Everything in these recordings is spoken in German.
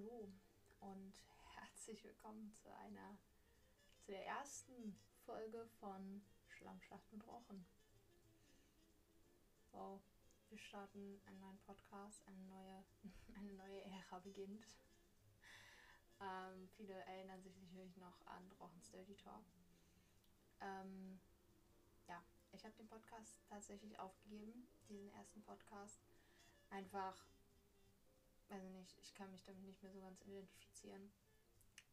hallo und herzlich willkommen zu einer zu der ersten Folge von Schlammschlacht mit Rochen. Wow, wir starten einen neuen Podcast, eine neue, eine neue Ära beginnt. Ähm, viele erinnern sich sicherlich noch an Rochens Dirty Talk. Ähm, ja, ich habe den Podcast tatsächlich aufgegeben, diesen ersten Podcast. Einfach ich nicht, ich kann mich damit nicht mehr so ganz identifizieren.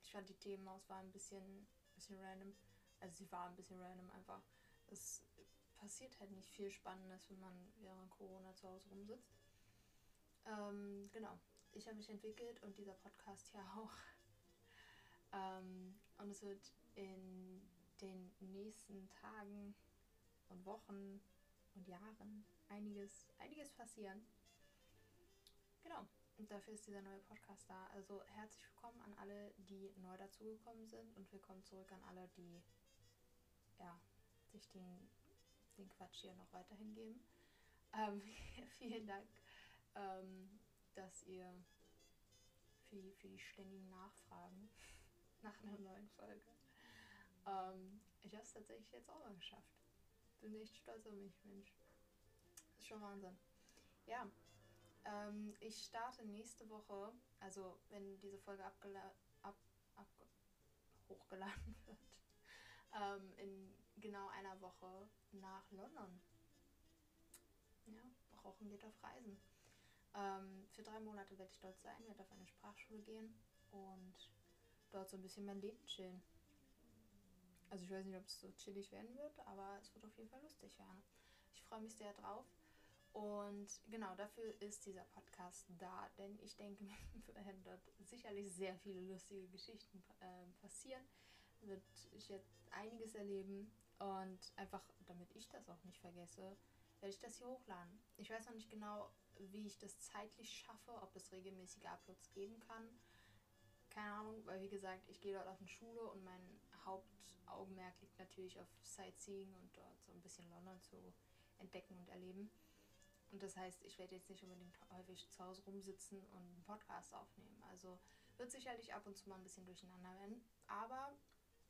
Ich fand die Themenauswahl ein bisschen, bisschen random. Also sie war ein bisschen random einfach. Es passiert halt nicht viel Spannendes, wenn man während Corona zu Hause rumsitzt. Ähm, genau, ich habe mich entwickelt und dieser Podcast ja auch. Ähm, und es wird in den nächsten Tagen und Wochen und Jahren einiges, einiges passieren. Genau. Dafür ist dieser neue Podcast da. Also herzlich willkommen an alle, die neu dazugekommen sind und willkommen zurück an alle, die ja, sich den, den Quatsch hier noch weiterhin geben. Ähm, vielen Dank, ähm, dass ihr für die, für die ständigen Nachfragen nach einer neuen Folge. Ähm, ich habe es tatsächlich jetzt auch mal geschafft. Bin echt stolz auf mich, Mensch. Das ist schon Wahnsinn. Ja, ähm, ich starte nächste Woche, also wenn diese Folge ab, ab, hochgeladen wird, ähm, in genau einer Woche nach London. Ja, Rauchen geht auf Reisen. Ähm, für drei Monate werde ich dort sein, werde auf eine Sprachschule gehen und dort so ein bisschen mein Leben chillen. Also ich weiß nicht, ob es so chillig werden wird, aber es wird auf jeden Fall lustig werden. Ich freue mich sehr drauf. Und genau dafür ist dieser Podcast da, denn ich denke, werden dort sicherlich sehr viele lustige Geschichten äh, passieren. Wird ich jetzt einiges erleben und einfach, damit ich das auch nicht vergesse, werde ich das hier hochladen. Ich weiß noch nicht genau, wie ich das zeitlich schaffe, ob es regelmäßige Uploads geben kann. Keine Ahnung, weil wie gesagt, ich gehe dort auf eine Schule und mein Hauptaugenmerk liegt natürlich auf Sightseeing und dort so ein bisschen London zu entdecken und erleben. Und das heißt, ich werde jetzt nicht unbedingt häufig zu Hause rumsitzen und einen Podcast aufnehmen. Also wird sicherlich ab und zu mal ein bisschen durcheinander werden. Aber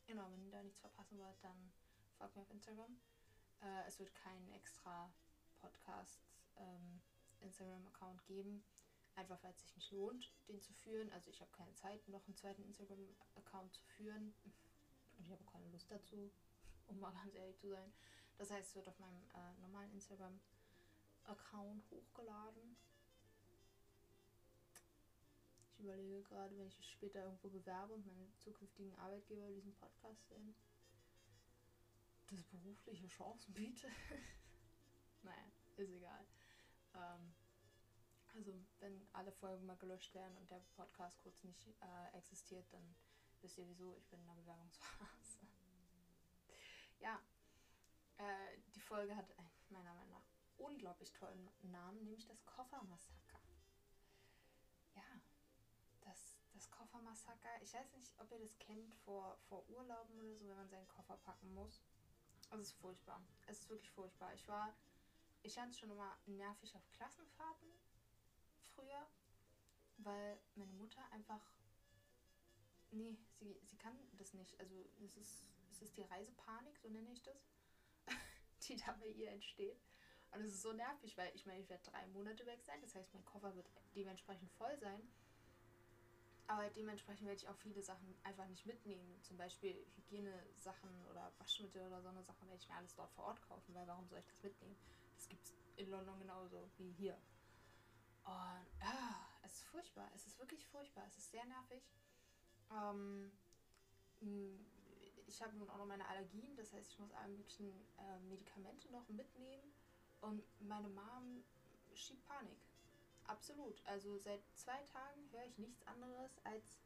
genau, wenn ihr da nichts verpassen wollt, dann folgt mir auf Instagram. Äh, es wird keinen extra Podcast ähm, Instagram-Account geben. Einfach weil es sich nicht lohnt, den zu führen. Also ich habe keine Zeit, noch einen zweiten Instagram-Account zu führen. Und ich habe keine Lust dazu, um mal ganz ehrlich zu sein. Das heißt, es wird auf meinem äh, normalen Instagram Account hochgeladen. Ich überlege gerade, wenn ich später irgendwo bewerbe und meine zukünftigen Arbeitgeber diesen Podcast sehen, das berufliche Chancen bietet. naja, ist egal. Ähm, also, wenn alle Folgen mal gelöscht werden und der Podcast kurz nicht äh, existiert, dann wisst ihr wieso, ich bin in der Bewerbungsphase. ja, äh, die Folge hat meiner Meinung nach unglaublich tollen Namen, nämlich das Koffermassaker. Ja, das, das Koffermassaker. Ich weiß nicht, ob ihr das kennt vor, vor Urlauben oder so, wenn man seinen Koffer packen muss. Es ist furchtbar. Es ist wirklich furchtbar. Ich war, ich fand es schon immer nervig auf Klassenfahrten früher, weil meine Mutter einfach, nee, sie, sie kann das nicht. Also es ist, es ist die Reisepanik, so nenne ich das, die da bei ihr entsteht. Und es ist so nervig, weil ich meine, ich werde drei Monate weg sein. Das heißt, mein Koffer wird dementsprechend voll sein. Aber dementsprechend werde ich auch viele Sachen einfach nicht mitnehmen. Zum Beispiel Hygienesachen oder Waschmittel oder so eine Sachen werde ich mir alles dort vor Ort kaufen, weil warum soll ich das mitnehmen? Das gibt es in London genauso wie hier. Und ah, es ist furchtbar. Es ist wirklich furchtbar. Es ist sehr nervig. Ähm, ich habe nun auch noch meine Allergien, das heißt, ich muss alle möglichen äh, Medikamente noch mitnehmen. Und meine Mom schiebt Panik. Absolut. Also seit zwei Tagen höre ich nichts anderes als,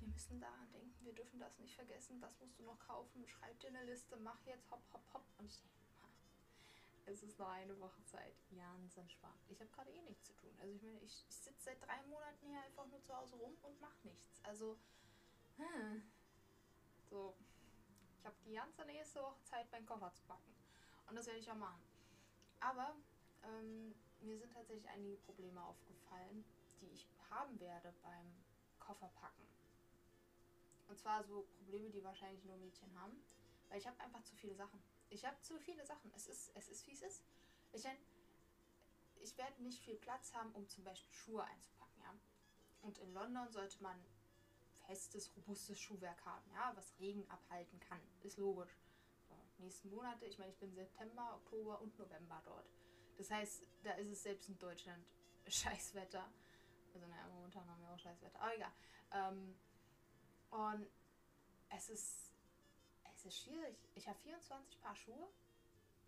wir müssen daran denken, wir dürfen das nicht vergessen, das musst du noch kaufen, schreib dir eine Liste, mach jetzt hopp, hopp, hopp. Und ich denke, es ist noch eine Woche Zeit. Ganz entspannt. Ich habe gerade eh nichts zu tun. Also ich meine, ich, ich sitze seit drei Monaten hier einfach nur zu Hause rum und mache nichts. Also, hm, so, ich habe die ganze nächste Woche Zeit, meinen Koffer zu packen. Und das werde ich auch machen. Aber ähm, mir sind tatsächlich einige Probleme aufgefallen, die ich haben werde beim Koffer packen. Und zwar so Probleme, die wahrscheinlich nur Mädchen haben. Weil ich habe einfach zu viele Sachen. Ich habe zu viele Sachen. Es ist, es ist wie es ist. Ich ich werde nicht viel Platz haben, um zum Beispiel Schuhe einzupacken, ja. Und in London sollte man festes, robustes Schuhwerk haben, ja, was Regen abhalten kann. Ist logisch. Nächsten Monate, ich meine, ich bin September, Oktober und November dort. Das heißt, da ist es selbst in Deutschland Scheißwetter. Also naja, momentan haben wir auch Scheißwetter. Aber egal. Ähm, und es ist, es ist schwierig. Ich habe 24 Paar Schuhe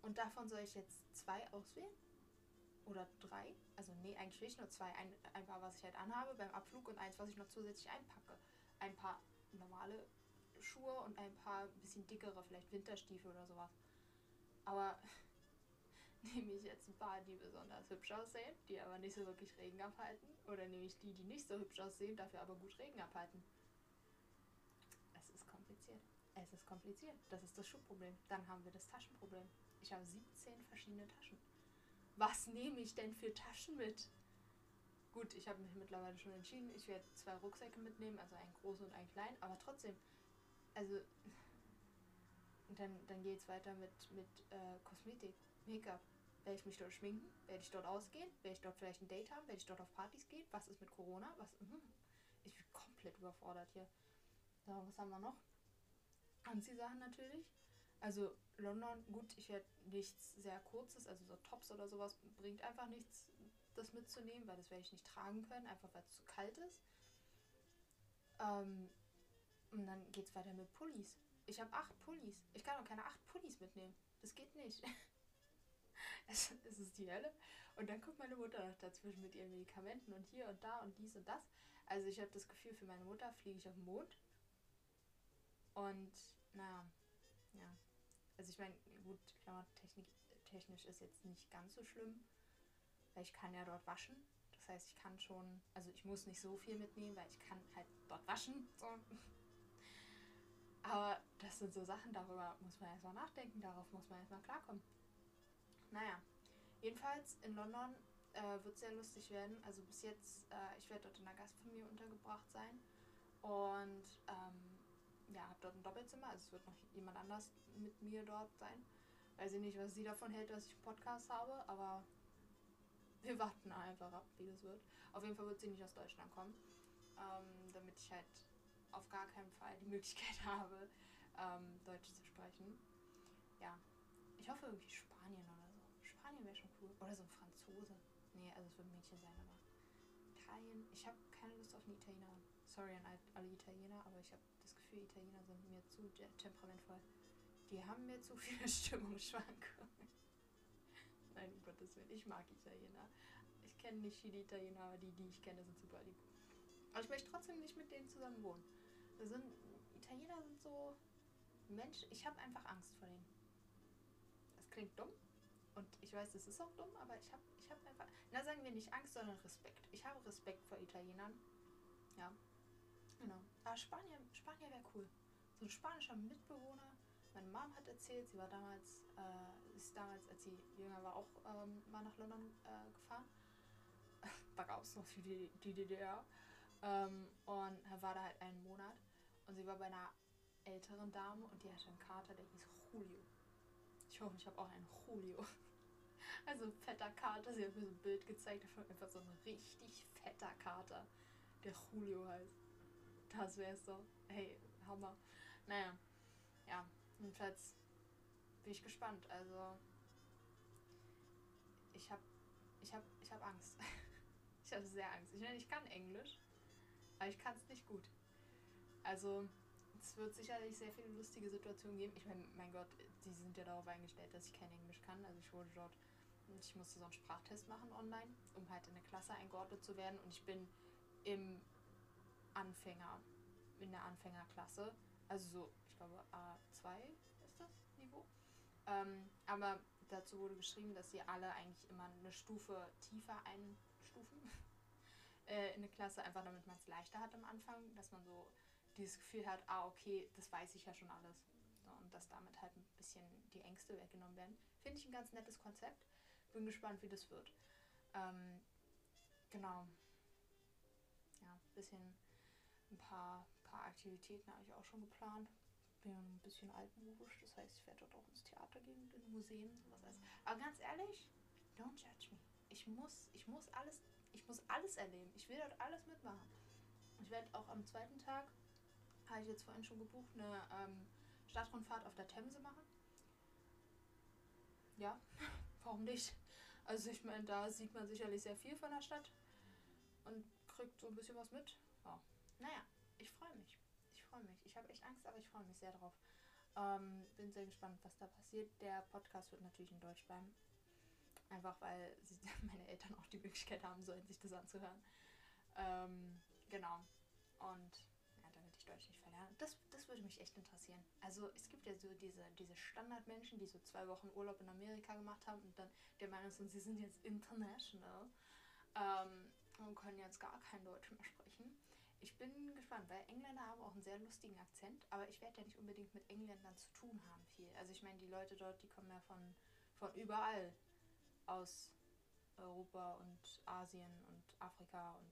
und davon soll ich jetzt zwei auswählen? Oder drei? Also nee, eigentlich will ich nur zwei. Ein, ein paar, was ich halt anhabe beim Abflug und eins, was ich noch zusätzlich einpacke. Ein paar normale Schuhe und ein paar bisschen dickere, vielleicht Winterstiefel oder sowas. Aber nehme ich jetzt ein paar, die besonders hübsch aussehen, die aber nicht so wirklich Regen abhalten? Oder nehme ich die, die nicht so hübsch aussehen, dafür aber gut Regen abhalten? Es ist kompliziert. Es ist kompliziert. Das ist das Schuhproblem. Dann haben wir das Taschenproblem. Ich habe 17 verschiedene Taschen. Was nehme ich denn für Taschen mit? Gut, ich habe mich mittlerweile schon entschieden, ich werde zwei Rucksäcke mitnehmen, also einen großen und einen kleinen, aber trotzdem, also dann, dann geht es weiter mit, mit äh, Kosmetik, Make-up. Werde ich mich dort schminken? Werde ich dort ausgehen? Werde ich dort vielleicht ein Date haben? Werde ich dort auf Partys gehen? Was ist mit Corona? Was? Mhm. Ich bin komplett überfordert hier. So, was haben wir noch? Anziehsachen natürlich. Also London, gut, ich werde nichts sehr kurzes, also so Tops oder sowas, bringt einfach nichts, das mitzunehmen, weil das werde ich nicht tragen können, einfach weil es zu kalt ist. Ähm, und dann geht es weiter mit Pullis. Ich habe acht Pullis. Ich kann doch keine acht Pullis mitnehmen. Das geht nicht. es, ist die Hölle. Und dann kommt meine Mutter noch dazwischen mit ihren Medikamenten und hier und da und dies und das. Also ich habe das Gefühl, für meine Mutter fliege ich auf den Mond. Und naja, ja. Also ich meine, gut, technisch ist jetzt nicht ganz so schlimm, weil ich kann ja dort waschen. Das heißt, ich kann schon, also ich muss nicht so viel mitnehmen, weil ich kann halt dort waschen. So. Aber das sind so Sachen, darüber muss man erstmal nachdenken, darauf muss man erstmal klarkommen. Naja, jedenfalls in London äh, wird es sehr lustig werden. Also bis jetzt, äh, ich werde dort in einer Gastfamilie untergebracht sein und ähm, ja, habe dort ein Doppelzimmer, also es wird noch jemand anders mit mir dort sein. Weiß ich nicht, was sie davon hält, dass ich einen Podcast habe, aber wir warten einfach ab, wie das wird. Auf jeden Fall wird sie nicht aus Deutschland kommen, ähm, damit ich halt auf gar keinen Fall die Möglichkeit habe, ähm, Deutsch zu sprechen. Ja, ich hoffe irgendwie Spanien oder so. Spanien wäre schon cool. Oder so ein Franzose. Nee, also es wird ein Mädchen sein, aber Italien. Ich habe keine Lust auf einen Italiener. Sorry an alle Italiener, aber ich habe das Gefühl, Italiener sind mir zu temperamentvoll. Die haben mir zu viele Stimmungsschwankungen. Nein, um Gottes Willen. Ich mag Italiener. Ich kenne nicht viele Italiener, aber die, die ich kenne, sind super lieb. Aber ich möchte trotzdem nicht mit denen zusammen wohnen. Sind, Italiener sind so Mensch, ich habe einfach Angst vor denen. Das klingt dumm. Und ich weiß, das ist auch dumm, aber ich habe ich hab einfach, na sagen wir nicht Angst, sondern Respekt. Ich habe Respekt vor Italienern. Ja, genau. Aber Spanier, Spanier wäre cool. So ein spanischer Mitbewohner. Meine Mom hat erzählt, sie war damals, äh, ist damals, als sie jünger war, auch ähm, mal nach London äh, gefahren. da gab es noch die, die DDR. Ähm, und war da halt einen Monat. Und sie war bei einer älteren Dame und die hatte einen Kater, der hieß Julio. Ich hoffe, ich habe auch einen Julio. Also ein fetter Kater. Sie hat mir so ein Bild gezeigt davon. Einfach so ein richtig fetter Kater, der Julio heißt. Das wäre es so. Hey, Hammer. Naja, ja. Jedenfalls bin ich gespannt. Also ich habe ich hab, ich hab Angst. ich habe sehr Angst. Ich meine, ich kann Englisch, aber ich kann es nicht gut. Also es wird sicherlich sehr viele lustige Situationen geben. Ich meine, mein Gott, die sind ja darauf eingestellt, dass ich kein Englisch kann. Also ich wurde dort, ich musste so einen Sprachtest machen online, um halt in eine Klasse eingeordnet zu werden. Und ich bin im Anfänger, in der Anfängerklasse. Also so, ich glaube A2 ist das Niveau. Ähm, aber dazu wurde geschrieben, dass sie alle eigentlich immer eine Stufe tiefer einstufen äh, in eine Klasse, einfach damit man es leichter hat am Anfang, dass man so dieses Gefühl hat, ah, okay, das weiß ich ja schon alles. So, und dass damit halt ein bisschen die Ängste weggenommen werden. Finde ich ein ganz nettes Konzept. Bin gespannt, wie das wird. Ähm, genau. Ja, bisschen ein paar, paar Aktivitäten habe ich auch schon geplant. Bin ein bisschen altmodisch, das heißt, ich werde dort auch ins Theater gehen, in Museen, sowas alles. Aber ganz ehrlich, don't judge me. Ich muss, ich muss alles, ich muss alles erleben. Ich will dort alles mitmachen. Ich werde auch am zweiten Tag, habe ich jetzt vorhin schon gebucht, eine ähm, Stadtrundfahrt auf der Themse machen. Ja, warum nicht? Also ich meine, da sieht man sicherlich sehr viel von der Stadt und kriegt so ein bisschen was mit. Ja. Naja, ich freue mich. Ich freue mich. Ich habe echt Angst, aber ich freue mich sehr drauf. Ähm, bin sehr gespannt, was da passiert. Der Podcast wird natürlich in Deutsch bleiben. Einfach weil sie, meine Eltern auch die Möglichkeit haben sollen, sich das anzuhören. Ähm, genau. Und Deutsch nicht verlerne. Das, das würde mich echt interessieren. Also es gibt ja so diese, diese Standardmenschen, die so zwei Wochen Urlaub in Amerika gemacht haben und dann der Meinung sind, sie sind jetzt international ähm, und können jetzt gar kein Deutsch mehr sprechen. Ich bin gespannt, weil Engländer haben auch einen sehr lustigen Akzent, aber ich werde ja nicht unbedingt mit Engländern zu tun haben viel. Also ich meine, die Leute dort, die kommen ja von, von überall aus Europa und Asien und Afrika und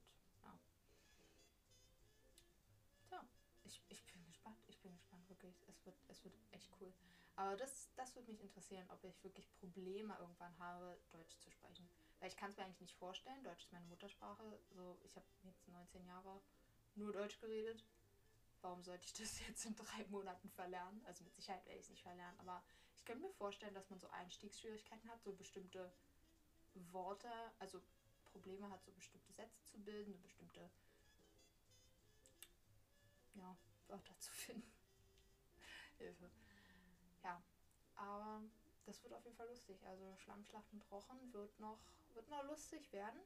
ich, ich bin gespannt, ich bin gespannt, wirklich. Es wird, es wird echt cool. Aber das, das würde mich interessieren, ob ich wirklich Probleme irgendwann habe, Deutsch zu sprechen. Weil ich kann es mir eigentlich nicht vorstellen. Deutsch ist meine Muttersprache. So, ich habe jetzt 19 Jahre nur Deutsch geredet. Warum sollte ich das jetzt in drei Monaten verlernen? Also mit Sicherheit werde ich es nicht verlernen, aber ich könnte mir vorstellen, dass man so Einstiegsschwierigkeiten hat, so bestimmte Worte, also Probleme hat, so bestimmte Sätze zu bilden, so bestimmte ja, Wörter zu finden. Hilfe. Ja, aber das wird auf jeden Fall lustig. Also Schlammschlacht und Rochen wird noch, wird noch lustig werden.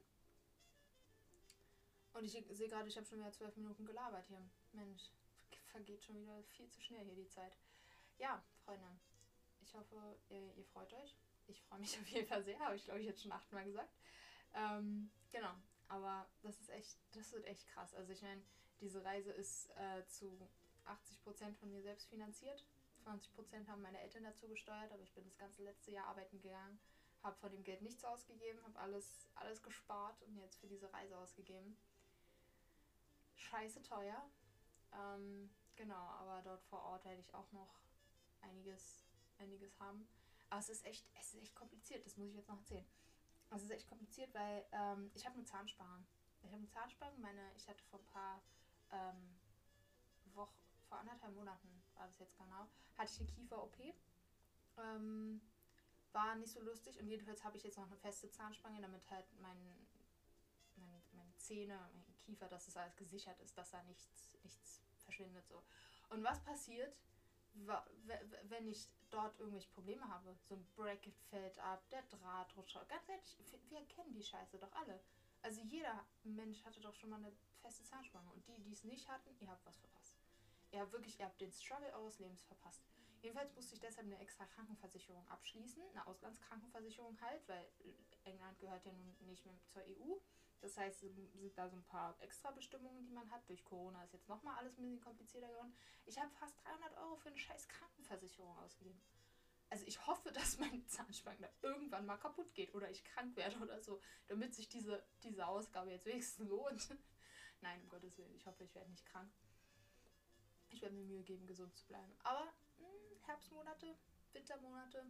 Und ich sehe gerade, ich habe schon wieder zwölf Minuten gelabert hier. Mensch, vergeht schon wieder viel zu schnell hier die Zeit. Ja, Freunde, ich hoffe, ihr, ihr freut euch. Ich freue mich auf jeden Fall sehr, habe ich glaube ich jetzt schon achtmal gesagt. Ähm, genau, aber das ist echt, das wird echt krass. Also ich meine, diese Reise ist äh, zu 80% von mir selbst finanziert. 20% haben meine Eltern dazu gesteuert, aber ich bin das ganze letzte Jahr arbeiten gegangen, habe von dem Geld nichts ausgegeben, habe alles, alles gespart und jetzt für diese Reise ausgegeben scheiße teuer. Ähm, genau, aber dort vor Ort werde ich auch noch einiges, einiges haben. Aber es ist echt, es ist echt kompliziert, das muss ich jetzt noch erzählen. Es ist echt kompliziert, weil ähm, ich habe eine Zahnspange. Ich habe eine Zahnspange, meine, ich hatte vor ein paar ähm, Wochen, vor anderthalb Monaten war das jetzt genau, hatte ich eine Kiefer-OP. Ähm, war nicht so lustig und jedenfalls habe ich jetzt noch eine feste Zahnspange, damit halt mein, mein, meine Zähne, mein Kiefer, dass es alles gesichert ist, dass da nichts, nichts verschwindet. So. Und was passiert, wenn ich dort irgendwelche Probleme habe? So ein Bracket fällt ab, der Draht rutscht. Ganz ehrlich, wir kennen die Scheiße doch alle. Also jeder Mensch hatte doch schon mal eine feste Zahnspange. Und die, die es nicht hatten, ihr habt was verpasst. Ihr habt wirklich, ihr habt den Struggle eures Lebens verpasst. Jedenfalls musste ich deshalb eine extra Krankenversicherung abschließen, eine Auslandskrankenversicherung halt, weil England gehört ja nun nicht mehr zur EU. Das heißt, sind da so ein paar extra Bestimmungen, die man hat. Durch Corona ist jetzt nochmal alles ein bisschen komplizierter geworden. Ich habe fast 300 Euro für eine scheiß Krankenversicherung ausgegeben. Also ich hoffe, dass meine Zahnspange irgendwann mal kaputt geht oder ich krank werde oder so, damit sich diese, diese Ausgabe jetzt wenigstens lohnt. Nein, um Gottes Willen, ich hoffe, ich werde nicht krank. Ich werde mir Mühe geben, gesund zu bleiben. Aber mh, hm, Herbstmonate, Wintermonate,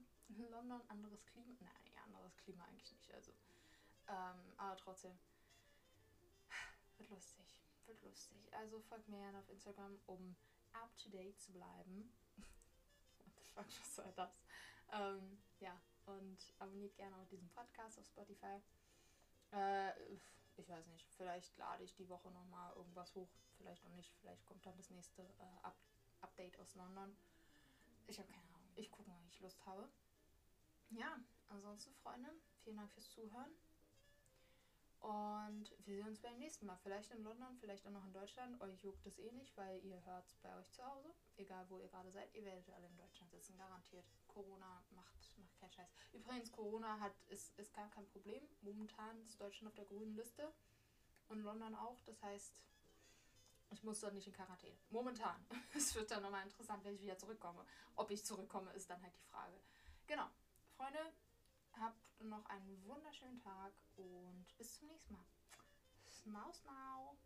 London, anderes Klima. Nein, anderes Klima eigentlich nicht. Also, ähm, aber trotzdem. Wird lustig. Wird lustig. Also folgt mir gerne auf Instagram, um up to date zu bleiben. Fuck, was soll das? Ähm, ja, und abonniert gerne auch diesen Podcast auf Spotify. Äh, ich weiß nicht, vielleicht lade ich die Woche nochmal irgendwas hoch. Vielleicht auch nicht. Vielleicht kommt dann das nächste äh, Up Update aus London. Ich habe keine Ahnung. Ich gucke mal, wenn ich Lust habe. Ja, ansonsten, Freunde, vielen Dank fürs Zuhören. Und wir sehen uns beim nächsten Mal. Vielleicht in London, vielleicht auch noch in Deutschland. Euch juckt es eh nicht, weil ihr hört es bei euch zu Hause. Egal wo ihr gerade seid, ihr werdet alle in Deutschland sitzen, garantiert. Corona macht, macht keinen Scheiß. Übrigens, Corona hat, ist, ist gar kein Problem. Momentan ist Deutschland auf der grünen Liste. Und London auch. Das heißt, ich muss dort nicht in Quarantäne. Momentan. Es wird dann nochmal interessant, wenn ich wieder zurückkomme. Ob ich zurückkomme, ist dann halt die Frage. Genau. Freunde, Habt noch einen wunderschönen Tag und bis zum nächsten Mal. Smaus now.